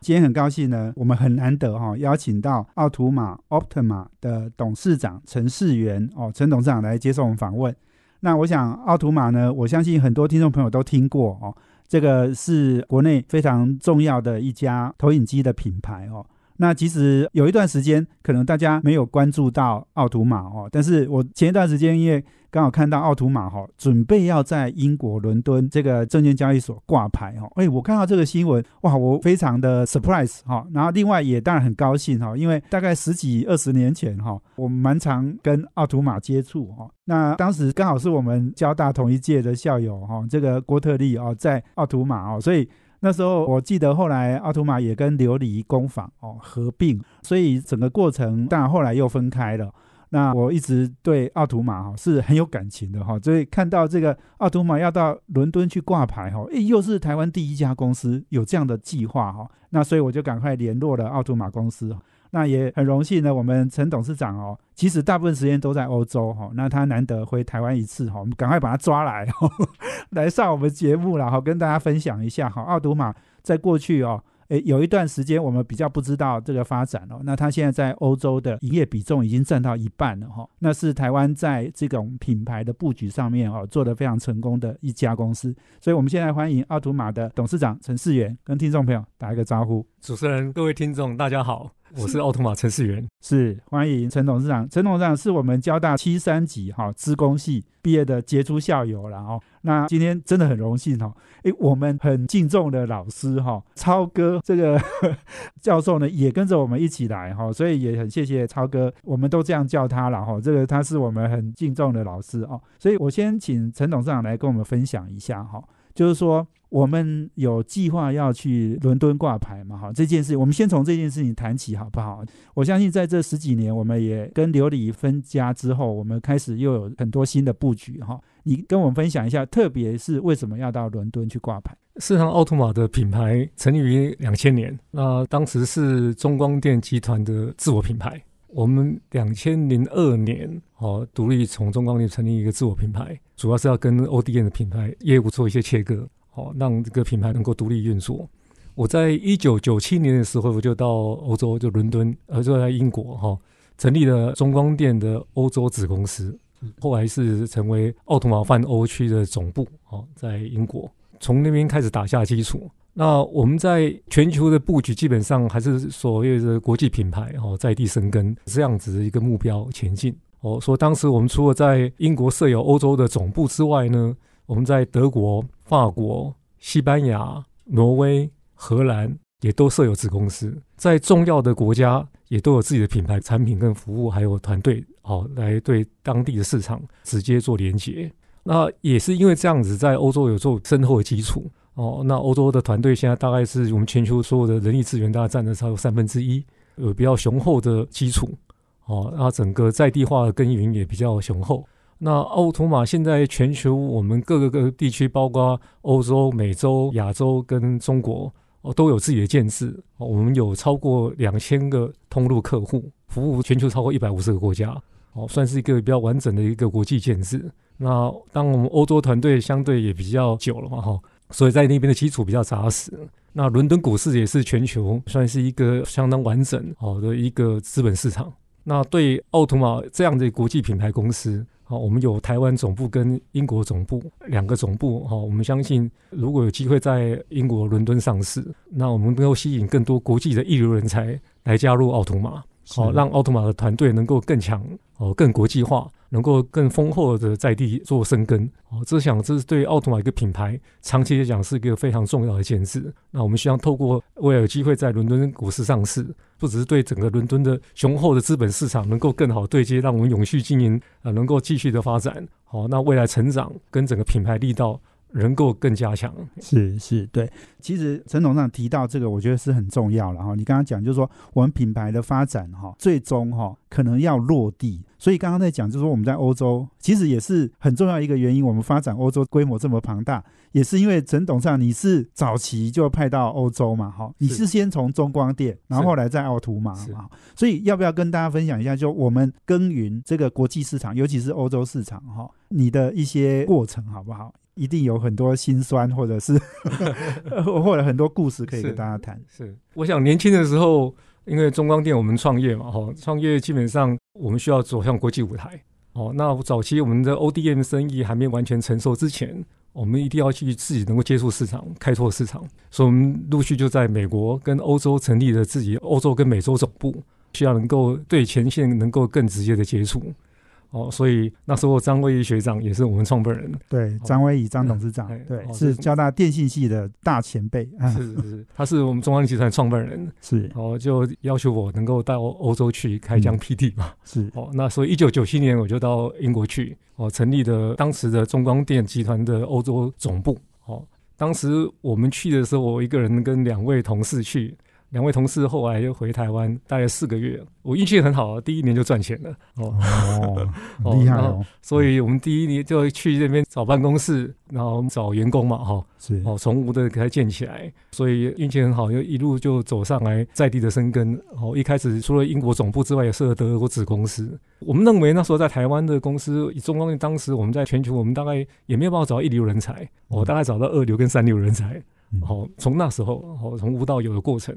今天很高兴呢，我们很难得哈，邀请到奥图玛 Optima 的董事长陈世元哦，陈董事长来接受我们访问。那我想奥图玛呢，我相信很多听众朋友都听过哦，这个是国内非常重要的一家投影机的品牌哦。那其实有一段时间，可能大家没有关注到奥图玛哦，但是我前一段时间因为。刚好看到奥图玛哈准备要在英国伦敦这个证券交易所挂牌哈，哎，我看到这个新闻哇，我非常的 surprise 哈，然后另外也当然很高兴哈，因为大概十几二十年前哈，我们蛮常跟奥图玛接触哈，那当时刚好是我们交大同一届的校友哈，这个郭特利哦在奥图玛哦，所以那时候我记得后来奥图玛也跟琉璃工坊哦合并，所以整个过程但后来又分开了。那我一直对奥图玛哈是很有感情的哈，所以看到这个奥图玛要到伦敦去挂牌哈，诶，又是台湾第一家公司有这样的计划哈，那所以我就赶快联络了奥图玛公司，那也很荣幸呢，我们陈董事长哦，其实大部分时间都在欧洲哈，那他难得回台湾一次哈，我们赶快把他抓来，来上我们节目了哈，跟大家分享一下哈，奥图玛在过去哦。诶，有一段时间我们比较不知道这个发展哦。那它现在在欧洲的营业比重已经占到一半了哈。那是台湾在这种品牌的布局上面哦做得非常成功的一家公司。所以我们现在欢迎奥图玛的董事长陈世元跟听众朋友打一个招呼。主持人、各位听众，大家好。我是奥特玛陈世元，是欢迎陈董事长。陈董事长是我们交大七三级哈资工系毕业的杰出校友了哦。那今天真的很荣幸哈，诶，我们很敬重的老师哈，超哥这个 教授呢也跟着我们一起来哈，所以也很谢谢超哥，我们都这样叫他了哈。这个他是我们很敬重的老师哦，所以我先请陈董事长来跟我们分享一下哈，就是说。我们有计划要去伦敦挂牌嘛？哈，这件事我们先从这件事情谈起，好不好？我相信在这十几年，我们也跟琉璃分家之后，我们开始又有很多新的布局，哈。你跟我们分享一下，特别是为什么要到伦敦去挂牌？事实上，奥特玛的品牌成立于两千年，那当时是中光电集团的自我品牌。我们两千零二年哦，独立从中光电成立一个自我品牌，主要是要跟 ODM 的品牌业务做一些切割。哦，让这个品牌能够独立运作。我在一九九七年的时候，我就到欧洲，就伦敦，呃，就在英国哈，成立了中光电的欧洲子公司。后来是成为奥特玛泛欧区的总部，哦，在英国，从那边开始打下基础。那我们在全球的布局，基本上还是所谓的国际品牌，哦，在地生根这样子的一个目标前进。哦，说当时我们除了在英国设有欧洲的总部之外呢？我们在德国、法国、西班牙、挪威、荷兰也都设有子公司，在重要的国家也都有自己的品牌产品跟服务，还有团队，好来对当地的市场直接做连接。那也是因为这样子，在欧洲有做深厚的基础哦。那欧洲的团队现在大概是我们全球所有的人力资源大概占了超过三分之一，有比较雄厚的基础哦。那整个在地化的耕耘也比较雄厚。那奥图玛现在全球我们各个个地区，包括欧洲、美洲、亚洲跟中国，哦都有自己的建制。哦我们有超过两千个通路客户，服务全球超过一百五十个国家，哦，算是一个比较完整的一个国际建制。那当我们欧洲团队相对也比较久了嘛，哈，所以在那边的基础比较扎实。那伦敦股市也是全球算是一个相当完整好的一个资本市场。那对奥图玛这样的国际品牌公司。好，我们有台湾总部跟英国总部两个总部。哈，我们相信如果有机会在英国伦敦上市，那我们能够吸引更多国际的一流人才来加入奥图玛。好，让奥图玛的团队能够更强，哦，更国际化，能够更丰厚的在地做生根。哦，这想这是对奥特玛一个品牌长期来讲是一个非常重要的建设。那我们希望透过未来有机会在伦敦股市上市，不只是对整个伦敦的雄厚的资本市场能够更好对接，让我们永续经营啊，能够继续的发展。好，那未来成长跟整个品牌力道能够更加强。是是，对。其实陈董事长提到这个，我觉得是很重要了哈。你刚刚讲就是说，我们品牌的发展哈，最终哈可能要落地。所以刚刚在讲就是说，我们在欧洲其实也是很重要一个原因，我们发展欧洲规模这么庞大，也是因为陈董事长你是早期就派到欧洲嘛哈，你是先从中光电，然后后来在奥图玛嘛。所以要不要跟大家分享一下，就我们耕耘这个国际市场，尤其是欧洲市场哈，你的一些过程好不好？一定有很多心酸，或者是 或者很多故事可以跟大家谈。是，我想年轻的时候，因为中光电我们创业嘛，哈，创业基本上我们需要走向国际舞台。哦，那早期我们的 ODM 生意还没完全成熟之前，我们一定要去自己能够接触市场，开拓市场。所以，我们陆续就在美国跟欧洲成立了自己欧洲跟美洲总部，需要能够对前线能够更直接的接触。哦，所以那时候张威仪学长也是我们创办人。对，张威仪张董事长，对，是交大电信系的大前辈。是是是，他是我们中央集团创办人。是，哦，就要求我能够到欧洲去开疆辟地嘛。是，哦，那所以一九九七年我就到英国去，哦，成立的当时的中光电集团的欧洲总部。哦，当时我们去的时候，我一个人跟两位同事去。两位同事后来又回台湾，大概四个月。我运气很好，第一年就赚钱了。哦，厉害哦！所以我们第一年就去那边找办公室，然后找员工嘛，哈，是哦，从无的给他建起来。所以运气很好，又一路就走上来，在地的生根。哦，一开始除了英国总部之外，也设了德国子公司。我们认为那时候在台湾的公司，以中光电当时我们在全球，我们大概也没有办法找到一流人才，我大概找到二流跟三流人才。好，从那时候，好从无到有的过程，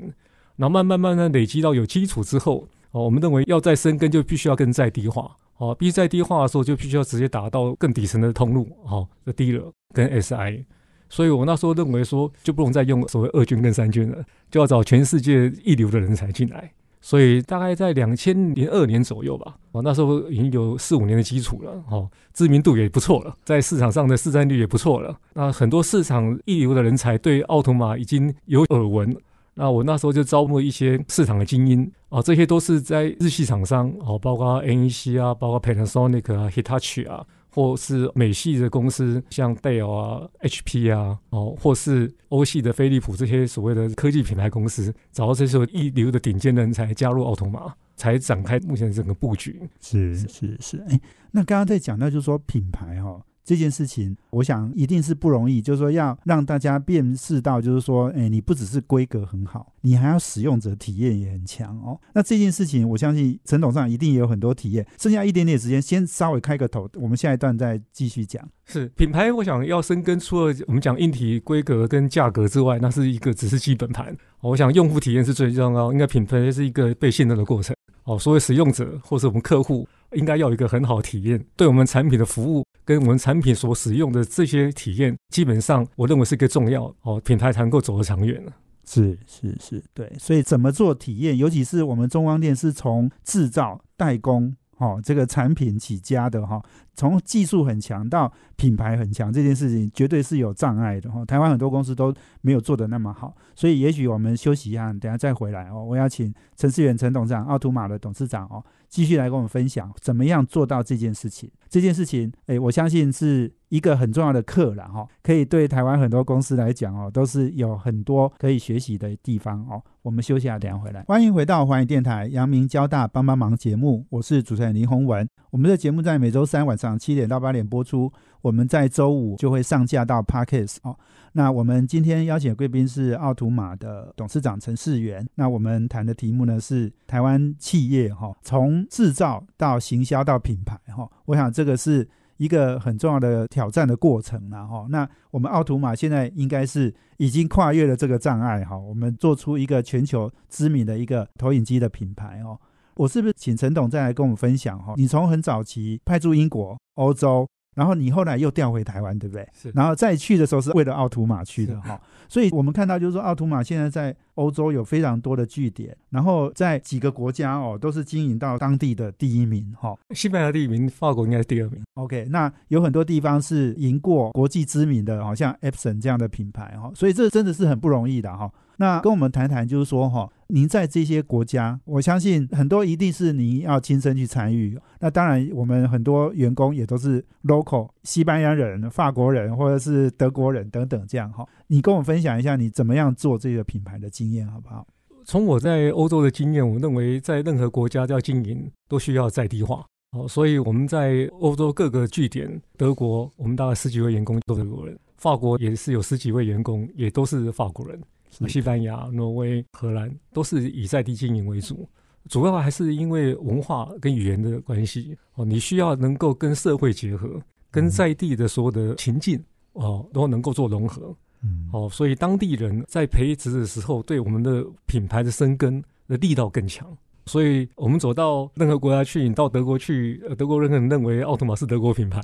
然后慢慢慢慢累积到有基础之后，哦，我们认为要再生根，就必须要更再低化。哦，必须在低化的时候，就必须要直接打到更底层的通路，哦，的低了跟 SI。所以我那时候认为说，就不能再用所谓二军跟三军了，就要找全世界一流的人才进来。所以大概在两千零二年左右吧，哦，那时候已经有四五年的基础了，哦，知名度也不错了，在市场上的市占率也不错了。那很多市场一流的人才对奥图玛已经有耳闻。那我那时候就招募一些市场的精英，哦，这些都是在日系厂商，哦，包括 NEC 啊，包括 Panasonic 啊，Hitachi 啊。或是美系的公司，像戴尔啊、HP 啊，哦，或是欧系的飞利浦这些所谓的科技品牌公司，找到这些一流的顶尖人才加入奥特玛，才展开目前整个布局。是是是，哎，那刚刚在讲到就是说品牌哈。这件事情，我想一定是不容易，就是说要让大家辨识到，就是说，哎，你不只是规格很好，你还要使用者体验也很强哦。那这件事情，我相信陈董事长一定也有很多体验。剩下一点点时间，先稍微开个头，我们下一段再继续讲。是品牌，我想要深耕，除了我们讲硬体规格跟价格之外，那是一个只是基本盘。我想用户体验是最重要，应该品牌是一个被信任的过程。哦，所谓使用者或是我们客户。应该要有一个很好的体验，对我们产品的服务跟我们产品所使用的这些体验，基本上我认为是一个重要哦，品牌才能够走得长远了。是是是，对，所以怎么做体验，尤其是我们中光电是从制造代工。哦，这个产品起家的哈，从技术很强到品牌很强，这件事情绝对是有障碍的哈。台湾很多公司都没有做的那么好，所以也许我们休息一下，等下再回来哦。我要请陈思远陈董事长、奥图玛的董事长哦，继续来跟我们分享怎么样做到这件事情。这件事情，哎，我相信是。一个很重要的课了哈，可以对台湾很多公司来讲哦，都是有很多可以学习的地方哦。我们休息下，等下回来。欢迎回到环宇电台阳明交大帮帮忙节目，我是主持人林宏文。我们的节目在每周三晚上七点到八点播出，我们在周五就会上架到 Parkes 哦。那我们今天邀请的贵宾是奥图玛的董事长陈世元。那我们谈的题目呢是台湾企业哈，从制造到行销到品牌哈，我想这个是。一个很重要的挑战的过程了哈，那我们奥图玛现在应该是已经跨越了这个障碍哈，我们做出一个全球知名的一个投影机的品牌哦。我是不是请陈董再来跟我们分享哈？你从很早期派驻英国、欧洲。然后你后来又调回台湾，对不对？是。然后再去的时候是为了奥图马去的哈，所以我们看到就是说奥图马现在在欧洲有非常多的据点，然后在几个国家哦都是经营到当地的第一名哈。西班牙第一名，法国应该是第二名。OK，那有很多地方是赢过国际知名的，好像 Epson 这样的品牌哈，所以这真的是很不容易的哈。那跟我们谈谈，就是说哈，您在这些国家，我相信很多一定是您要亲身去参与。那当然，我们很多员工也都是 local 西班牙人、法国人或者是德国人等等这样哈。你跟我分享一下你怎么样做这个品牌的经验好不好？从我在欧洲的经验，我认为在任何国家要经营都需要在地化。好，所以我们在欧洲各个据点，德国我们大概十几位员工都是德国人，法国也是有十几位员工，也都是法国人。西班牙、挪威、荷兰都是以在地经营为主，主要还是因为文化跟语言的关系哦。你需要能够跟社会结合，跟在地的所有的情境哦都能够做融合。嗯，哦，所以当地人在培植的时候，对我们的品牌的生根的力道更强。所以我们走到任何国家去，你到德国去，德国人可能认为奥特玛是德国品牌。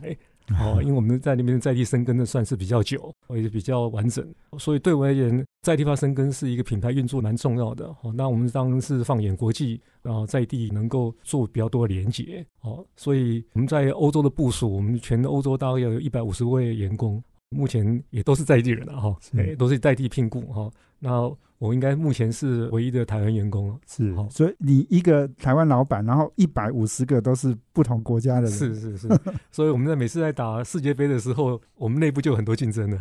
哦，因为我们在那边在地生根的算是比较久，也是比较完整，所以对我而言，在地方生根是一个品牌运作蛮重要的。哦，那我们当然是放眼国际，然后在地能够做比较多的连接。哦，所以我们在欧洲的部署，我们全欧洲大概有一百五十位员工，目前也都是在地人了哈，哎，都是在地聘雇哈。那我应该目前是唯一的台湾员工了，是，所以你一个台湾老板，然后一百五十个都是不同国家的人，是是是，所以我们在每次在打世界杯的时候，我们内部就有很多竞争的，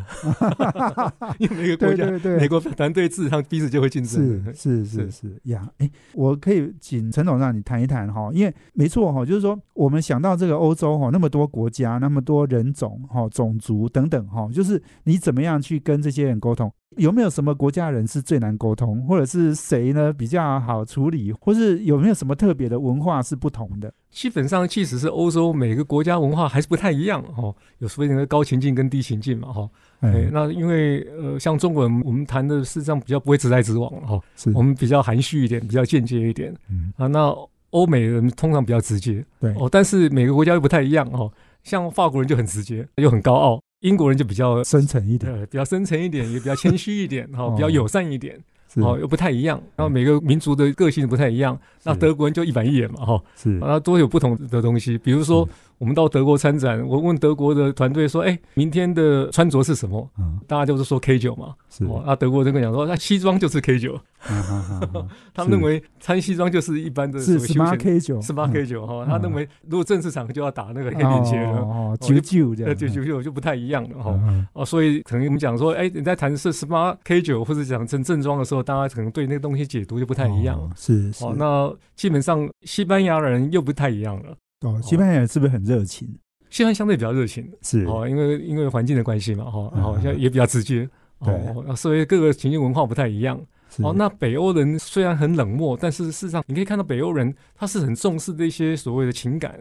因为每个国家，美国团队自上彼此就会竞争，是是是是。呀，哎，我可以请陈总让你谈一谈哈，因为没错哈，就是说我们想到这个欧洲哈，那么多国家，那么多人种哈，种族等等哈，就是你怎么样去跟这些人沟通？有没有什么国家人是最难沟通，或者是谁呢比较好处理，或是有没有什么特别的文化是不同的？基本上，即使是欧洲，每个国家文化还是不太一样哦。有所谓的高情境跟低情境嘛哈。哎，那因为呃，像中国人，我们谈的事实上比较不会直来直往哈。是，我们比较含蓄一点，比较间接一点。嗯啊，那欧美人通常比较直接。对哦，但是每个国家又不太一样哦。像法国人就很直接，又很高傲。英国人就比较深沉一点，比较深沉一点，也比较谦虚一点，哈，比较友善一点，哦，又不太一样。然后每个民族的个性不太一样。那德国人就一板一眼嘛，哈，是，然后都有不同的东西。比如说，我们到德国参展，我问德国的团队说：“哎，明天的穿着是什么？”嗯，大家就是说 K 九嘛，是。那德国人跟讲说：“那西装就是 K 九。” 他们认为穿西装就是一般的是八 K 九，十八 K 九哈。他认为如果正式场合就要打那个黑领结了，哦，九九这样，九九九就不太一样了哈。哦，所以可能我们讲说，哎，你在谈是十八 K 九或者讲成正装的时候，大家可能对那个东西解读就不太一样。是是。那基本上西班牙人又不太一样了。哦，西班牙人是不是很热情？西班牙相对比较热情，是哦，因为因为环境的关系嘛，哈，然后像也比较直接。哦，所以各个情境文化不太一样。哦，那北欧人虽然很冷漠，但是事实上你可以看到北欧人他是很重视这些所谓的情感。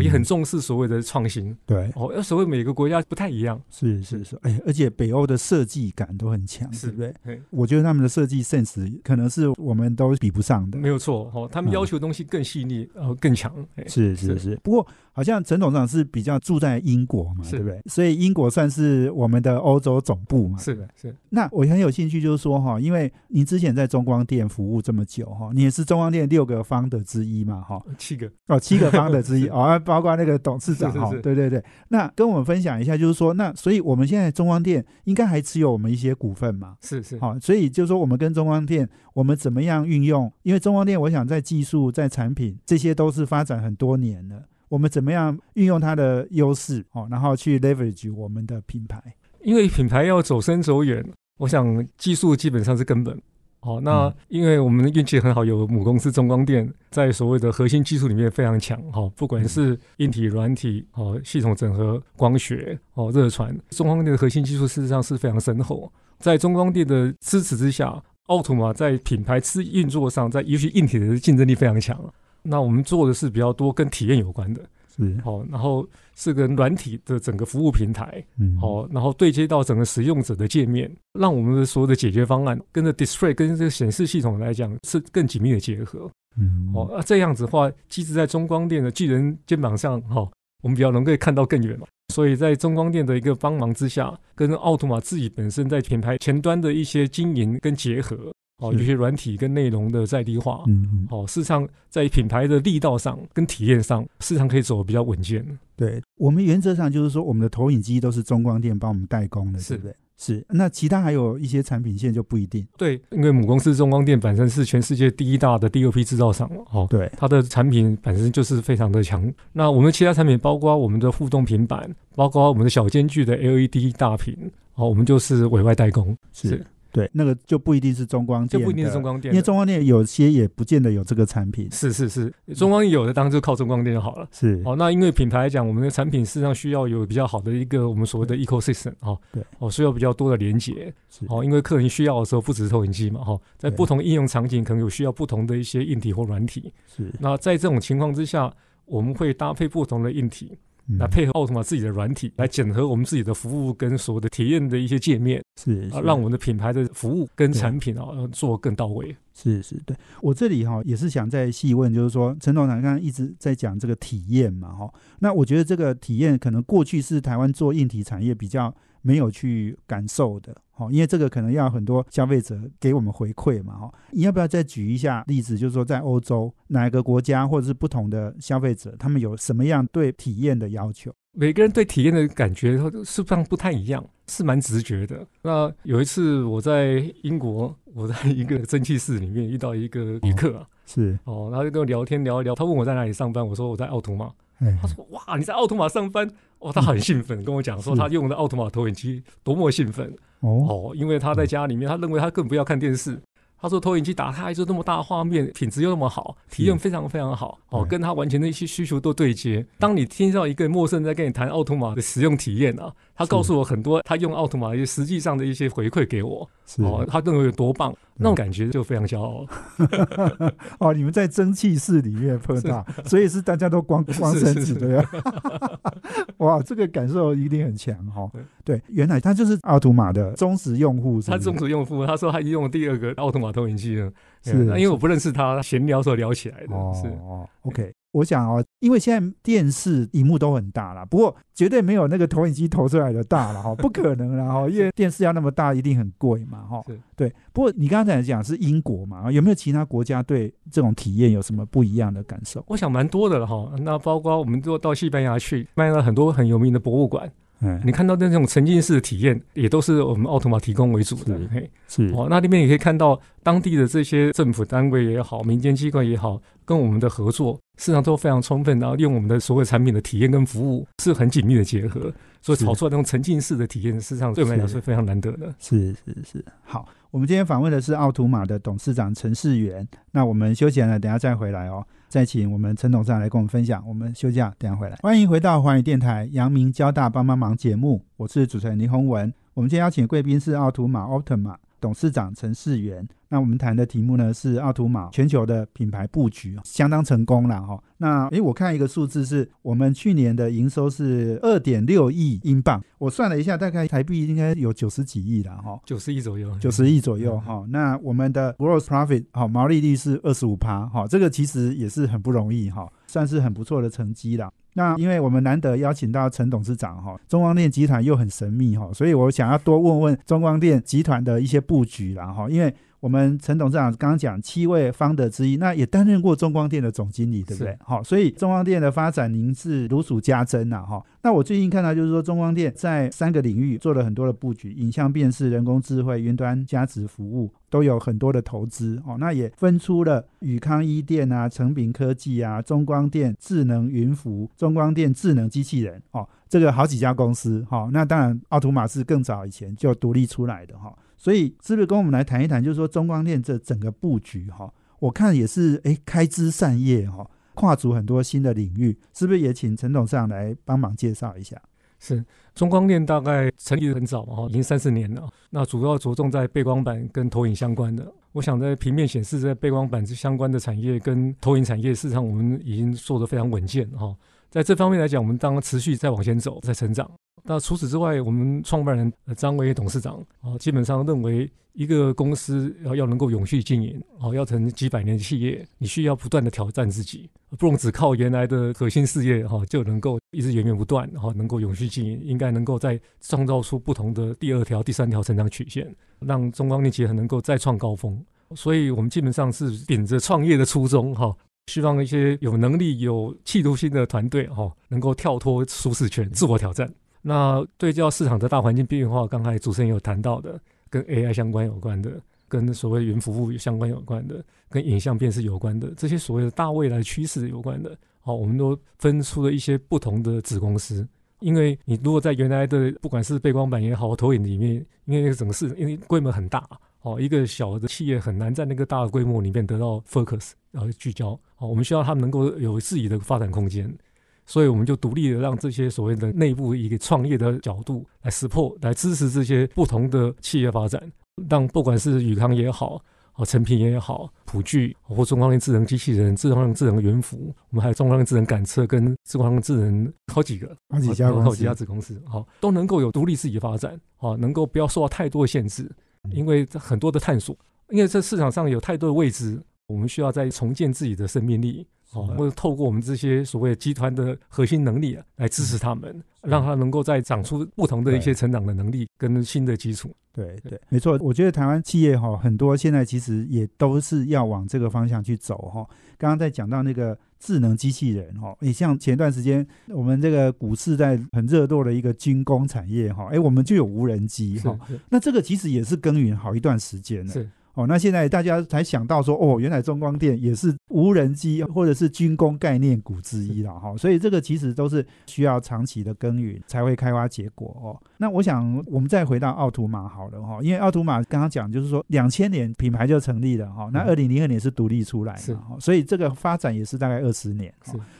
也很重视所谓的创新，对哦，要所谓每个国家不太一样，是是是，哎，而且北欧的设计感都很强，是不对？我觉得他们的设计 sense 可能是我们都比不上的，没有错哦，他们要求的东西更细腻，然后更强，是是是。不过好像陈董事长是比较住在英国嘛，对不对？所以英国算是我们的欧洲总部嘛，是的，是。那我很有兴趣，就是说哈，因为您之前在中光电服务这么久哈，你也是中光电六个方的之一嘛，哈，七个哦，七个方的之一 哦。包括那个董事长哈，对对对，那跟我们分享一下，就是说，那所以我们现在中光电应该还持有我们一些股份嘛？是是，好，所以就是说，我们跟中光电，我们怎么样运用？因为中光电，我想在技术、在产品，这些都是发展很多年了，我们怎么样运用它的优势哦，然后去 leverage 我们的品牌？因为品牌要走深走远，我想技术基本上是根本。哦，那因为我们运气很好，有母公司中光电在所谓的核心技术里面非常强。哈，不管是硬体、软体，哦，系统整合、光学，哦，热传，中光电的核心技术事实上是非常深厚。在中光电的支持之下，奥图玛在品牌之运作上，在尤其硬体的竞争力非常强。那我们做的是比较多跟体验有关的。是。好，然后是个软体的整个服务平台，嗯，好，然后对接到整个使用者的界面，让我们的所有的解决方案跟着 display 跟这个显示系统来讲是更紧密的结合，嗯，哦，那这样子的话，机制在中光电的巨人肩膀上，哈，我们比较能够看到更远嘛，所以在中光电的一个帮忙之下，跟奥图玛自己本身在品牌前端的一些经营跟结合。哦，有些软体跟内容的在地化，嗯嗯，哦，事实上在品牌的力道上跟体验上，市场可以走比较稳健。对我们原则上就是说，我们的投影机都是中光电帮我们代工的，是不对？是，那其他还有一些产品线就不一定。对，因为母公司中光电本身是全世界第一大的 DOP 制造商哦，对，它的产品本身就是非常的强。那我们其他产品包括我们的互动平板，包括我们的小间距的 LED 大屏，哦，我们就是委外代工，是。对，那个就不一定是中光电，就不一定是中光电，因为中光电有些也不见得有这个产品。是是是，中光有的当然就靠中光电就好了。是。哦，那因为品牌来讲，我们的产品事实上需要有比较好的一个我们所谓的 ecosystem 哦，对。哦，需要比较多的连接。是。哦，因为客人需要的时候不只是投影机嘛，哈，在不同应用场景可能有需要不同的一些硬体或软体。是。那在这种情况之下，我们会搭配不同的硬体。来配合奥特玛自己的软体，来整合我们自己的服务跟所有的体验的一些界面，是啊，让我们的品牌的服务跟产品啊做更到位。是是，对我这里哈也是想再细问，就是说陈董事长刚刚一直在讲这个体验嘛，哈，那我觉得这个体验可能过去是台湾做硬体产业比较。没有去感受的，哦，因为这个可能要很多消费者给我们回馈嘛，哈，你要不要再举一下例子？就是说，在欧洲哪个国家或者是不同的消费者，他们有什么样对体验的要求？每个人对体验的感觉是不不太一样，是蛮直觉的。那有一次我在英国，我在一个蒸汽室里面遇到一个旅客啊，是哦，然后就跟我聊天聊一聊，他问我在哪里上班，我说我在奥图玛，他说哇你在奥图玛上班。哦，他很兴奋，跟我讲说他用的奥特玛投影机多么兴奋哦，因为他在家里面，他认为他更不要看电视。他说投影机打开就那么大画面，品质又那么好，体验非常非常好。哦，跟他完全的一些需求都对接。当你听到一个陌生人在跟你谈奥特玛的使用体验啊，他告诉我很多他用奥特玛一些实际上的一些回馈给我。哦，他认为有多棒，那种感觉就非常骄傲。哦，你们在蒸汽室里面碰到，所以是大家都光光身子对吧？哇，这个感受一定很强哈。对，原来他就是奥图玛的忠实用户，他忠实用户，他说他用第二个奥图玛。投影机了？是，因为我不认识他，闲聊时候聊起来的。是哦，OK。我想哦，因为现在电视荧幕都很大了，不过绝对没有那个投影机投出来的大了哈，不可能了哈，因为电视要那么大，一定很贵嘛哈。对。不过你刚才讲是英国嘛，有没有其他国家对这种体验有什么不一样的感受？我想蛮多的了哈。那包括我们就到西班牙去，卖了很多很有名的博物馆。嗯，你看到的那种沉浸式的体验，也都是我们奥特玛提供为主的。嘿，是哦，那里面也可以看到当地的这些政府单位也好，民间机构也好，跟我们的合作，市场都非常充分，然后用我们的所有产品的体验跟服务是很紧密的结合，所以炒出来那种沉浸式的体验，事实上对我们来讲是非常难得的。是是是，好，我们今天访问的是奥图玛的董事长陈世元，那我们休息了，等下再回来哦。再请我们陈董事长来跟我们分享。我们休假，等下回来。欢迎回到华语电台阳明交大帮帮忙节目，我是主持人林宏文。我们今天邀请贵宾是奥图玛奥特玛董事长陈世元。那我们谈的题目呢是奥图玛全球的品牌布局相当成功了哈。那诶，我看一个数字是我们去年的营收是二点六亿英镑，我算了一下，大概台币应该有九十几亿了哈，九十亿左右，九十亿左右哈。那我们的 gross profit 好毛利率是二十五趴哈，这个其实也是很不容易哈，算是很不错的成绩了。那因为我们难得邀请到陈董事长哈，中光电集团又很神秘哈，所以我想要多问问中光电集团的一些布局了哈，因为。我们陈董事长刚刚讲七位方的之一，那也担任过中光电的总经理，对不对？好，所以中光电的发展您是如数家珍呐，哈。那我最近看到就是说，中光电在三个领域做了很多的布局，影像辨识、人工智慧、云端加值服务都有很多的投资哦。那也分出了宇康一电啊、成品科技啊、中光电智能云服、中光电智能机器人哦，这个好几家公司哈。那当然，奥图玛是更早以前就独立出来的哈。所以是不是跟我们来谈一谈，就是说中光电这整个布局哈，我看也是哎开枝散叶哈，跨足很多新的领域，是不是也请陈董事长来帮忙介绍一下？是中光电大概成立很早嘛哈，已经三四年了。那主要着重在背光板跟投影相关的。我想在平面显示在背光板这相关的产业跟投影产业市场，我们已经做得非常稳健哈。在这方面来讲，我们当然持续在往前走，在成长。那除此之外，我们创办人张伟董事长啊，基本上认为一个公司要要能够永续经营，哦，要成几百年企业，你需要不断的挑战自己，不能只靠原来的核心事业哈就能够一直源源不断，哈，能够永续经营，应该能够再创造出不同的第二条、第三条成长曲线，让中光电企业能够再创高峰。所以我们基本上是秉着创业的初衷哈。希望一些有能力、有企图心的团队哈，能够跳脱舒适圈，自我挑战。那对照市场的大环境变化，刚才主持人有谈到的，跟 AI 相关有关的，跟所谓云服务相关有关的，跟影像辨识有关的，这些所谓的大未来趋势有关的，好，我们都分出了一些不同的子公司。因为你如果在原来的不管是背光板也好，投影里面，因为那个整个市因为规模很大。哦，一个小的企业很难在那个大的规模里面得到 focus，然后聚焦。哦，我们需要他们能够有自己的发展空间，所以我们就独立的让这些所谓的内部一个创业的角度来 support，来支持这些不同的企业发展。让不管是宇康也好，哦，成品也好，普聚或中光电智能机器人、智能智能云服，我们还有中光电智能感测跟智光智能好几个好几家好几家子公司，好都能够有独立自己发展，哦，能够不要受到太多的限制。因为很多的探索，因为这市场上有太多的未知，我们需要再重建自己的生命力，哦，或者透过我们这些所谓集团的核心能力啊，来支持他们，让他能够再长出不同的一些成长的能力跟新的基础。对对，没错，我觉得台湾企业哈很多现在其实也都是要往这个方向去走哈。刚刚在讲到那个。智能机器人哈，你像前段时间我们这个股市在很热络的一个军工产业哈，哎，我们就有无人机哈，那这个其实也是耕耘好一段时间了。哦，那现在大家才想到说，哦，原来中光电也是无人机或者是军工概念股之一了哈，所以这个其实都是需要长期的耕耘才会开花结果哦。那我想我们再回到奥图玛好了哈，因为奥图玛刚刚讲就是说两千年品牌就成立了哈，那二零零二年是独立出来的哈，所以这个发展也是大概二十年，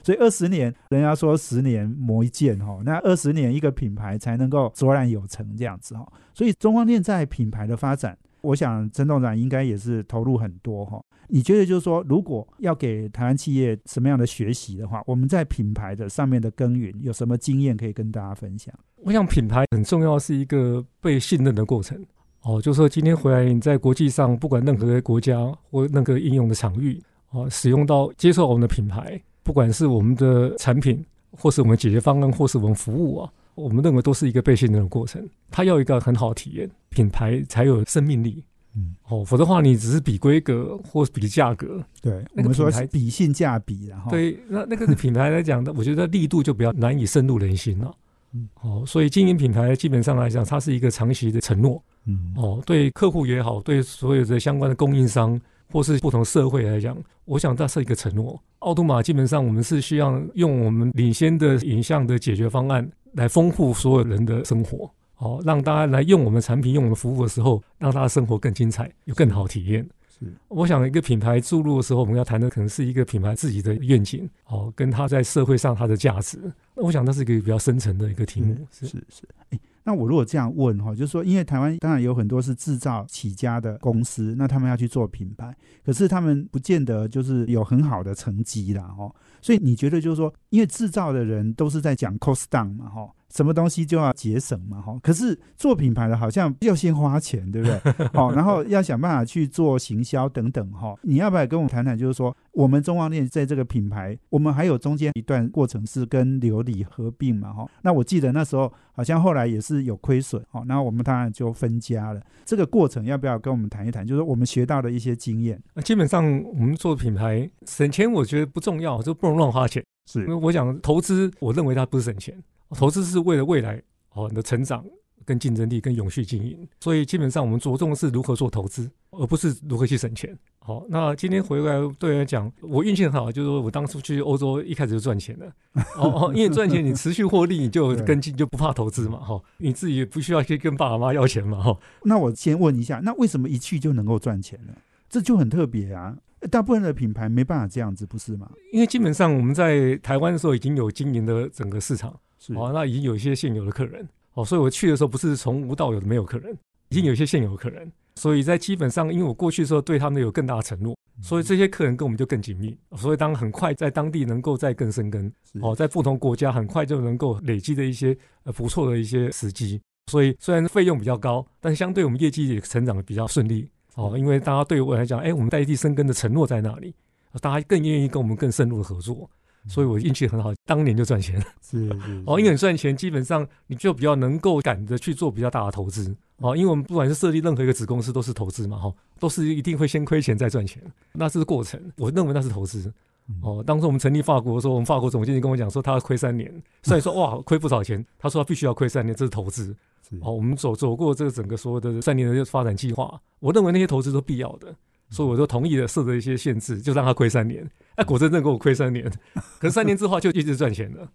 所以二十年人家说十年磨一剑哈，那二十年一个品牌才能够卓然有成这样子哈，所以中光电在品牌的发展。我想陈董事长应该也是投入很多哈。你觉得就是说，如果要给台湾企业什么样的学习的话，我们在品牌的上面的耕耘有什么经验可以跟大家分享？我想品牌很重要，是一个被信任的过程。哦，就是说今天回来你在国际上，不管任何国家或任何应用的场域，哦，使用到接受我们的品牌，不管是我们的产品，或是我们解决方案，或是我们服务啊。我们认为都是一个被信任的过程，它要一个很好的体验，品牌才有生命力。嗯，哦，否则的话，你只是比规格或比价格，对，我们说比性价比，然后对，那那个品牌来讲的，我觉得力度就比较难以深入人心了。嗯，哦，所以经营品牌基本上来讲，它是一个长期的承诺。嗯，哦，对客户也好，对所有的相关的供应商或是不同社会来讲，我想这是一个承诺。奥杜玛基本上我们是需要用我们领先的影像的解决方案。来丰富所有人的生活，好让大家来用我们产品、用我们服务的时候，让大家生活更精彩，有更好体验。是，我想一个品牌注入的时候，我们要谈的可能是一个品牌自己的愿景，哦，跟它在社会上它的价值。那我想那是一个比较深层的一个题目。是是，哎，那我如果这样问哈，就是说，因为台湾当然有很多是制造起家的公司，那他们要去做品牌，可是他们不见得就是有很好的成绩啦，哈。所以你觉得就是说，因为制造的人都是在讲 cost down 嘛，哈，什么东西就要节省嘛，哈。可是做品牌的好像要先花钱，对不对？好，然后要想办法去做行销等等，哈。你要不要跟我谈谈？就是说，我们中光电在这个品牌，我们还有中间一段过程是跟琉璃合并嘛，哈。那我记得那时候好像后来也是有亏损，哈。然后我们当然就分家了。这个过程要不要跟我们谈一谈？就是我们学到的一些经验。那基本上我们做品牌省钱，我觉得不重要，就不能。乱花钱是，因为我想投资，我认为它不是省钱，投资是为了未来哦你的成长、跟竞争力、跟永续经营。所以基本上我们着重的是如何做投资，而不是如何去省钱。好，那今天回来对来讲，我运气很好，就是说我当初去欧洲一开始就赚钱了。哦哦，因为赚钱你持续获利，你就 跟进，就不怕投资嘛。哈，你自己不需要去跟爸爸妈妈要钱嘛。哈，那我先问一下，那为什么一去就能够赚钱呢？这就很特别啊。大部分的品牌没办法这样子，不是吗？因为基本上我们在台湾的时候已经有经营的整个市场，是哦，那已经有一些现有的客人。哦，所以我去的时候不是从无到有的没有客人，已经有一些现有的客人，所以在基本上，因为我过去的时候对他们有更大的承诺，所以这些客人跟我们就更紧密，所以当很快在当地能够再更生根，哦，在不同国家很快就能够累积的一些呃不错的一些时机，所以虽然费用比较高，但相对我们业绩也成长的比较顺利。哦，因为大家对我来讲，哎，我们在地生根的承诺在那里，大家更愿意跟我们更深入的合作，所以我运气很好，当年就赚钱了。是是。哦，因为你赚钱，基本上你就比较能够赶着去做比较大的投资。哦，因为我们不管是设立任何一个子公司，都是投资嘛，哈，都是一定会先亏钱再赚钱，那是过程。我认为那是投资。哦，当时我们成立法国的时候，我们法国总经理跟我讲说，他要亏三年。虽然说哇，亏不少钱，他说他必须要亏三年，这是投资。哦，我们走走过这个整个所有的三年的发展计划，我认为那些投资都必要的，所以我就同意了设的一些限制，就让他亏三年。哎，果真正给我亏三年，可是三年之后就一直赚钱了，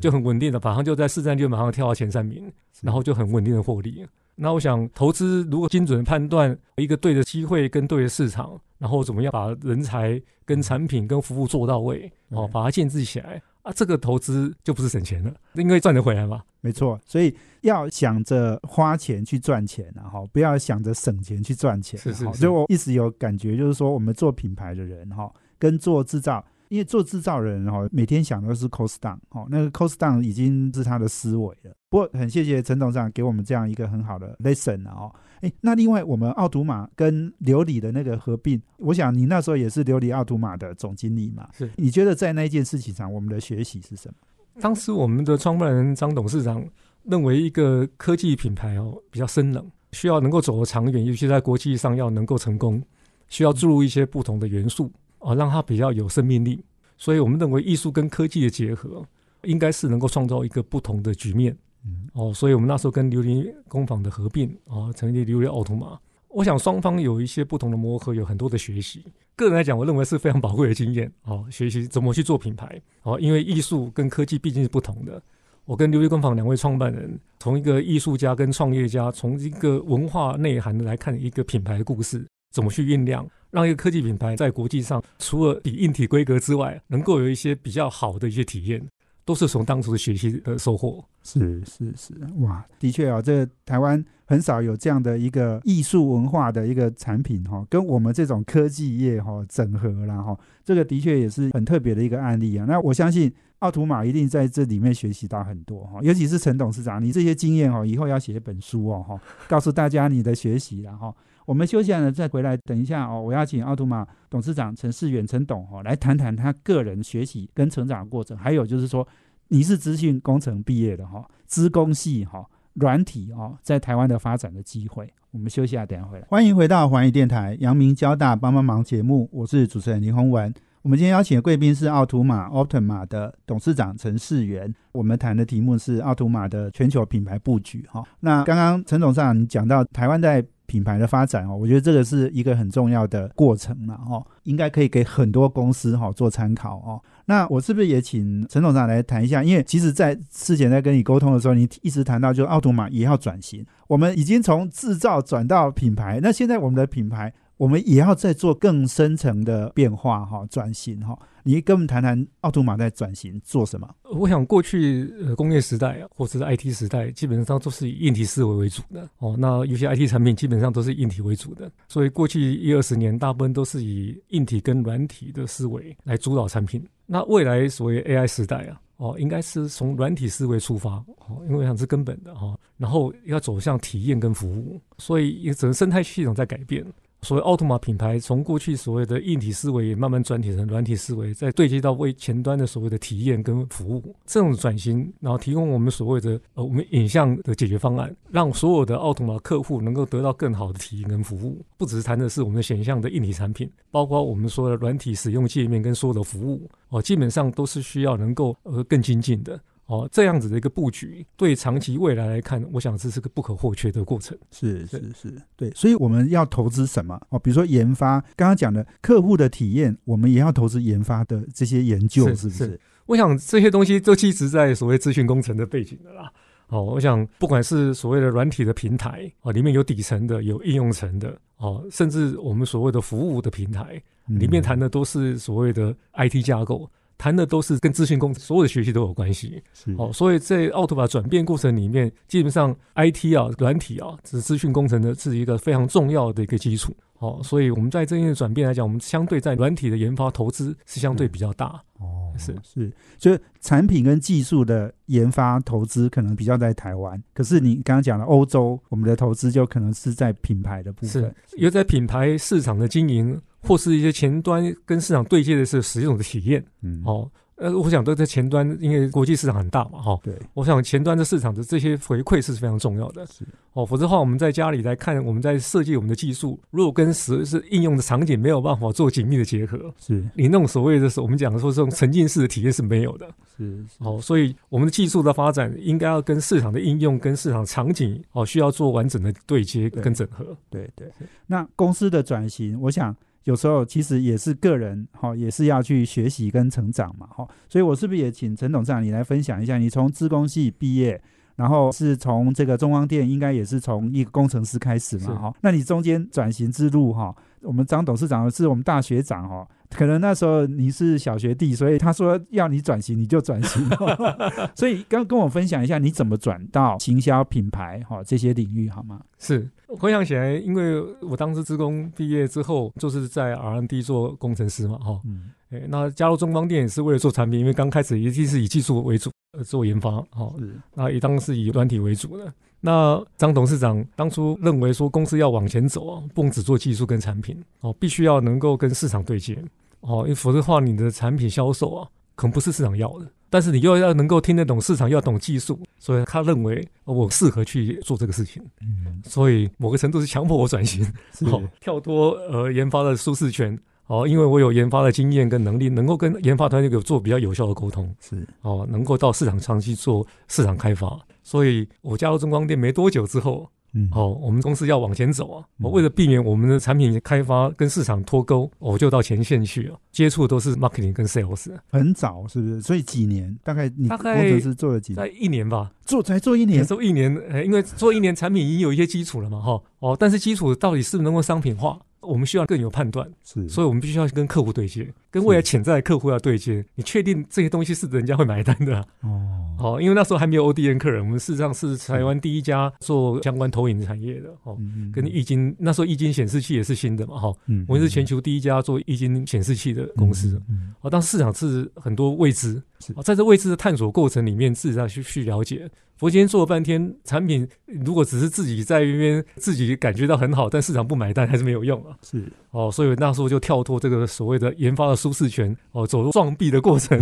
就很稳定的，马上就在市占率马上跳到前三名，然后就很稳定的获利。那我想，投资如果精准判断一个对的机会跟对的市场，然后怎么样把人才跟产品跟服务做到位，哦，把它建制起来啊，这个投资就不是省钱了，因为赚得回来嘛。没错，所以要想着花钱去赚钱，然后不要想着省钱去赚钱。是是，所以我一直有感觉，就是说我们做品牌的人哈，跟做制造。因为做制造人哈，每天想的是 cost down 哦，那个 cost down 已经是他的思维了。不过很谢谢陈董事长给我们这样一个很好的 lesson 啊哦。哎，那另外我们奥图玛跟琉璃的那个合并，我想你那时候也是琉璃奥图玛的总经理嘛？是。你觉得在那一件事情上，我们的学习是什么？当时我们的创办人张董事长认为，一个科技品牌哦比较生冷，需要能够走得长远，尤其在国际上要能够成功，需要注入一些不同的元素。哦，让它比较有生命力，所以我们认为艺术跟科技的结合，应该是能够创造一个不同的局面。嗯，哦，所以我们那时候跟琉璃工坊的合并，啊，成立琉璃奥图玛。我想双方有一些不同的磨合，有很多的学习。个人来讲，我认为是非常宝贵的经验。哦，学习怎么去做品牌。哦，因为艺术跟科技毕竟是不同的。我跟琉璃工坊两位创办人，从一个艺术家跟创业家，从一个文化内涵来看一个品牌的故事，怎么去酝酿。让一个科技品牌在国际上，除了比硬体规格之外，能够有一些比较好的一些体验，都是从当初的学习的收获。是是是，哇，的确啊，这台湾很少有这样的一个艺术文化的一个产品哈，跟我们这种科技业哈整合了哈，这个的确也是很特别的一个案例啊。那我相信奥图玛一定在这里面学习到很多哈，尤其是陈董事长，你这些经验哦，以后要写一本书哦哈，告诉大家你的学习然后。我们休息了再回来，等一下哦，我要请奥图玛董事长陈世远陈董哦来谈谈他个人学习跟成长过程，还有就是说你是资讯工程毕业的哈，资工系哈，软体哦在台湾的发展的机会。我们休息下，等下回来。欢迎回到环宇电台阳明交大帮帮忙节目，我是主持人林宏文。我们今天邀请的贵宾是奥图玛 Optima 的董事长陈世元，我们谈的题目是奥图玛的全球品牌布局哈。那刚刚陈董事长讲到台湾在品牌的发展哦，我觉得这个是一个很重要的过程了哈，应该可以给很多公司哈做参考哦。那我是不是也请陈董事长来谈一下？因为其实，在事前在跟你沟通的时候，你一直谈到就是奥图玛也要转型，我们已经从制造转到品牌，那现在我们的品牌。我们也要再做更深层的变化哈，转型哈。你跟我们谈谈奥图玛在转型做什么？我想过去呃工业时代或者是 IT 时代，基本上都是以硬体思维为主的哦。那有些 IT 产品基本上都是硬体为主的，所以过去一二十年大部分都是以硬体跟软体的思维来主导产品。那未来所谓 AI 时代啊，哦，应该是从软体思维出发哦，因为我想是根本的哈。然后要走向体验跟服务，所以整个生态系统在改变。所谓奥特玛品牌，从过去所谓的硬体思维，也慢慢转体成软体思维，再对接到为前端的所谓的体验跟服务这种转型，然后提供我们所谓的呃我们影像的解决方案，让所有的奥特玛客户能够得到更好的体验跟服务。不只是谈的是我们的显像的硬体产品，包括我们说的软体使用界面跟所有的服务哦，基本上都是需要能够呃更精进的。哦，这样子的一个布局，对长期未来来看，我想这是个不可或缺的过程。是是是，对，所以我们要投资什么？哦，比如说研发，刚刚讲的客户的体验，我们也要投资研发的这些研究，是不是？我想这些东西都其实在所谓资讯工程的背景的啦。哦，我想不管是所谓的软体的平台，哦，里面有底层的，有应用层的，哦，甚至我们所谓的服务的平台，里面谈的都是所谓的 IT 架构。谈的都是跟资讯工程所有的学习都有关系，哦，所以在奥特法转变过程里面，基本上 IT 啊、软体啊，是资讯工程的是一个非常重要的一个基础，哦，所以我们在这些转变来讲，我们相对在软体的研发投资是相对比较大，哦，是。是，所以产品跟技术的研发投资可能比较在台湾，可是你刚刚讲了欧洲，我们的投资就可能是在品牌的部分，因为在品牌市场的经营。或是一些前端跟市场对接的是使用的体验，嗯，哦，呃，我想都在前端，因为国际市场很大嘛，哈。对，我想前端的市场的这些回馈是非常重要的。是哦，否则的话，我们在家里来看，我们在设计我们的技术，如果跟实是应用的场景没有办法做紧密的结合，是你那种所谓的是我们讲说这种沉浸式的体验是没有的。是哦，所以我们的技术的发展应该要跟市场的应用、跟市场场景哦，需要做完整的对接跟整合。对对。那公司的转型，我想。有时候其实也是个人哈，也是要去学习跟成长嘛哈，所以我是不是也请陈董事长你来分享一下？你从资工系毕业，然后是从这个中光电，应该也是从一个工程师开始嘛哈？那你中间转型之路哈，我们张董事长是我们大学长哦。可能那时候你是小学弟，所以他说要你转型，你就转型。所以刚跟我分享一下，你怎么转到行销品牌哈这些领域好吗？是回想起来，因为我当时职工毕业之后，就是在 R&D 做工程师嘛哈。嗯。哎，那加入中光电也是为了做产品，因为刚开始一定是以技术为主呃做研发哈。是。那也当是以软体为主的。那张董事长当初认为说，公司要往前走啊，不能只做技术跟产品哦，必须要能够跟市场对接哦，因为否则的话，你的产品销售啊，可能不是市场要的。但是你又要能够听得懂市场，要懂技术，所以他认为我适合去做这个事情。嗯，所以某个程度是强迫我转型，好跳脱呃研发的舒适圈哦，因为我有研发的经验跟能力，能够跟研发团队有做比较有效的沟通，是哦，能够到市场上去做市场开发。所以我加入中光电没多久之后，嗯，好，我们公司要往前走啊。我为了避免我们的产品开发跟市场脱钩，我就到前线去了，接触都是 marketing 跟 sales。很早是不是？所以几年？大概你大概是做了几？在一年吧，做才做一年，做一年，因为做一年产品已经有一些基础了嘛，哈，哦，但是基础到底是不是能够商品化？我们需要更有判断，是，所以我们必须要跟客户对接，跟未来潜在的客户要对接。你确定这些东西是人家会买单的？哦，好，因为那时候还没有 ODN 客人，我们事实上是台湾第一家做相关投影产业的。哦，跟易经那时候易经显示器也是新的嘛，哈，我们是全球第一家做易经显示器的公司。哦，但市场是很多未知，在这未知的探索过程里面，事实上去去了解。佛今天做了半天产品，如果只是自己在一边自己感觉到很好，但市场不买单还是没有用啊。是哦，所以那时候就跳脱这个所谓的研发的舒适圈，哦，走入撞壁的过程，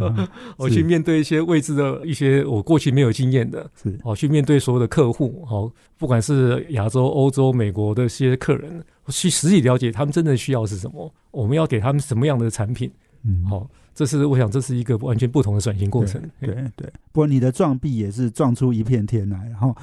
我去面对一些未知的一些我过去没有经验的，是哦，去面对所有的客户，哦，不管是亚洲、欧洲、美国的一些客人，去实际了解他们真正需要是什么，我们要给他们什么样的产品，嗯，好。这是我想，这是一个完全不同的转型过程。对对，不过你的撞壁也是撞出一片天来，然后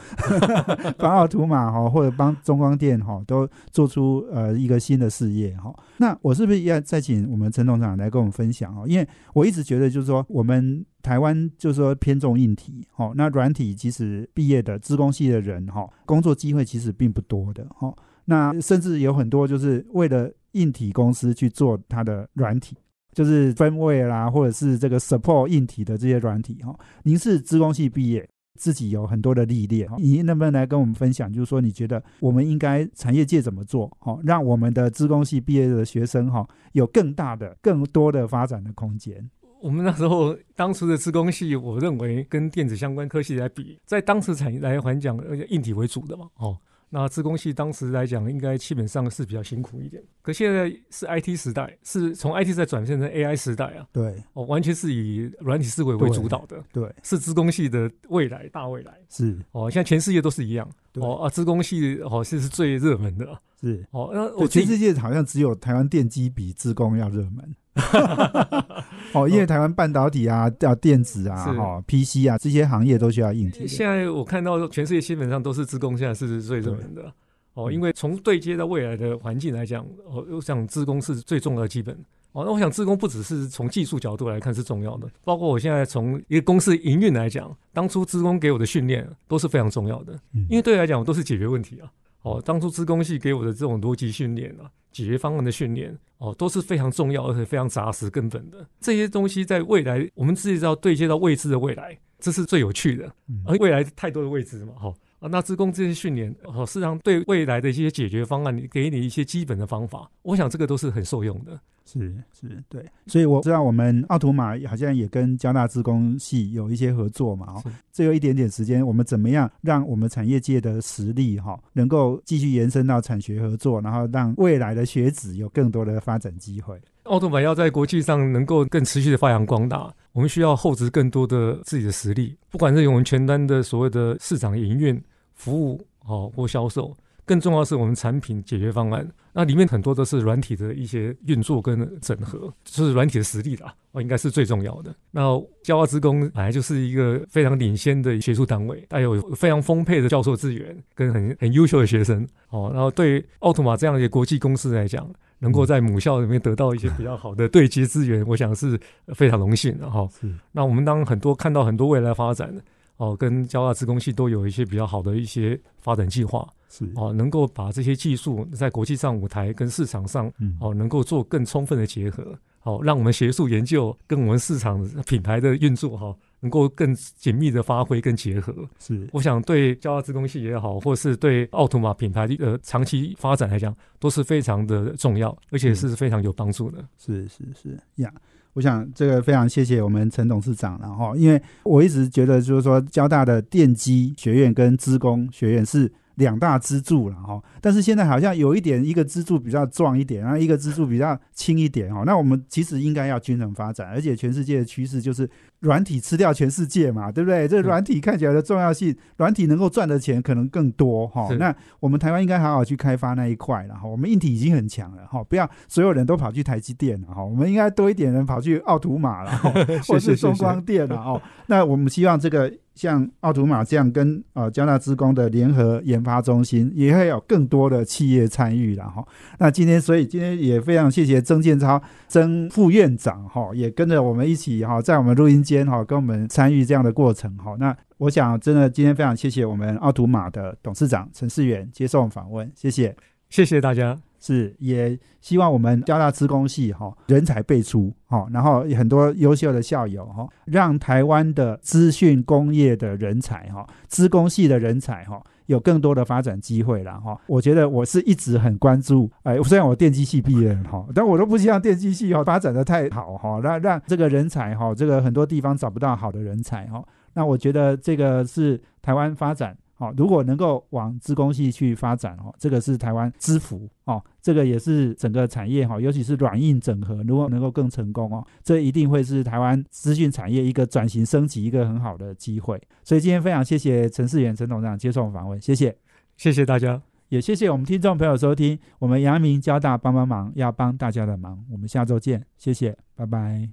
帮奥图马哈或者帮中光电哈都做出呃一个新的事业哈。那我是不是要再请我们陈董事长来跟我们分享哦？因为我一直觉得就是说，我们台湾就是说偏重硬体哈，那软体其实毕业的资工系的人哈，工作机会其实并不多的哈。那甚至有很多就是为了硬体公司去做它的软体。就是分位啦，或者是这个 support 硬体的这些软体哈。您是资工系毕业，自己有很多的历练，您能不能来跟我们分享？就是说，你觉得我们应该产业界怎么做，哈，让我们的资工系毕业的学生哈，有更大的、更多的发展的空间？我们那时候当初的资工系，我认为跟电子相关科系来比，在当时产业来讲，而且硬体为主的嘛，哦。那自工系当时来讲，应该基本上是比较辛苦一点。可现在是 IT 时代，是从 IT 在转变成 AI 时代啊。对，哦，完全是以软体思维为主导的。对，是自工系的未来，大未来。是，哦，现在全世界都是一样。哦啊，自工系哦，是是最热门的。是，哦，那我全世界好像只有台湾电机比自工要热门。哦，因为台湾半导体啊、要电子啊、哈 PC 啊这些行业都需要硬体。现在我看到全世界基本上都是自工，现在是最热门的。哦，因为从对接到未来的环境来讲，哦，我想自工是最重要的基本。哦，那我想自工不只是从技术角度来看是重要的，包括我现在从一个公司营运来讲，当初自工给我的训练都是非常重要的。因为对来讲，我都是解决问题啊。哦，当初自工系给我的这种逻辑训练啊，解决方案的训练，哦，都是非常重要而且非常扎实根本的。这些东西在未来，我们自己知道对接到未知的未来，这是最有趣的。而未来太多的未知嘛，哈啊，那自工这些训练，哦，事实上对未来的一些解决方案，你给你一些基本的方法，我想这个都是很受用的。是是，对，所以我知道我们奥图玛好像也跟交大自工系有一些合作嘛，哦，最后一点点时间，我们怎么样让我们产业界的实力哈，能够继续延伸到产学合作，然后让未来的学子有更多的发展机会？奥图玛要在国际上能够更持续的发扬光大，我们需要厚植更多的自己的实力，不管是我们全单的所谓的市场营运、服务哦或销售。更重要是我们产品解决方案，那里面很多都是软体的一些运作跟整合，就是软体的实力啦，哦，应该是最重要的。那交大职工本来就是一个非常领先的学术单位，带有非常丰沛的教授资源跟很很优秀的学生，哦，然后对奥特玛这样一个国际公司来讲，能够在母校里面得到一些比较好的对接资源，我想是非常荣幸的哈。那我们当很多看到很多未来发展。哦，跟交大自工系都有一些比较好的一些发展计划，是哦，能够把这些技术在国际上舞台跟市场上，哦，能够做更充分的结合，好，让我们学术研究跟我们市场品牌的运作，哈，能够更紧密的发挥跟结合。是，我想对交大自工系也好，或是对奥图玛品牌的呃长期发展来讲，都是非常的重要，而且是非常有帮助的。是是是呀。我想这个非常谢谢我们陈董事长，然后因为我一直觉得就是说交大的电机学院跟资工学院是。两大支柱了哈，但是现在好像有一点，一个支柱比较壮一点，然后一个支柱比较轻一点哈。那我们其实应该要均衡发展，而且全世界的趋势就是软体吃掉全世界嘛，对不对？这软体看起来的重要性，软体能够赚的钱可能更多哈。那我们台湾应该好好去开发那一块了哈。我们硬体已经很强了哈，不要所有人都跑去台积电了哈。我们应该多一点人跑去奥图马了，或是中光电了哦。那我们希望这个。像奥图玛这样跟呃交大职工的联合研发中心，也会有更多的企业参与了哈。那今天，所以今天也非常谢谢曾建超曾副院长哈，也跟着我们一起哈，在我们录音间哈，跟我们参与这样的过程哈。那我想真的今天非常谢谢我们奥图玛的董事长陈世远接受访问，谢谢，谢谢大家。是，也希望我们交大资工系哈人才辈出哈，然后很多优秀的校友哈，让台湾的资讯工业的人才哈，资工系的人才哈，有更多的发展机会了哈。我觉得我是一直很关注，哎，虽然我电机系毕业哈，但我都不希望电机系哈发展的太好哈，让让这个人才哈，这个很多地方找不到好的人才哈。那我觉得这个是台湾发展。哦，如果能够往资工系去发展哦，这个是台湾之福哦，这个也是整个产业哈，尤其是软硬整合，如果能够更成功哦，这一定会是台湾资讯产业一个转型升级一个很好的机会。所以今天非常谢谢陈世远陈董事长接受访问，谢谢，谢谢大家，也谢谢我们听众朋友收听，我们阳明交大帮帮忙要帮大家的忙，我们下周见，谢谢，拜拜。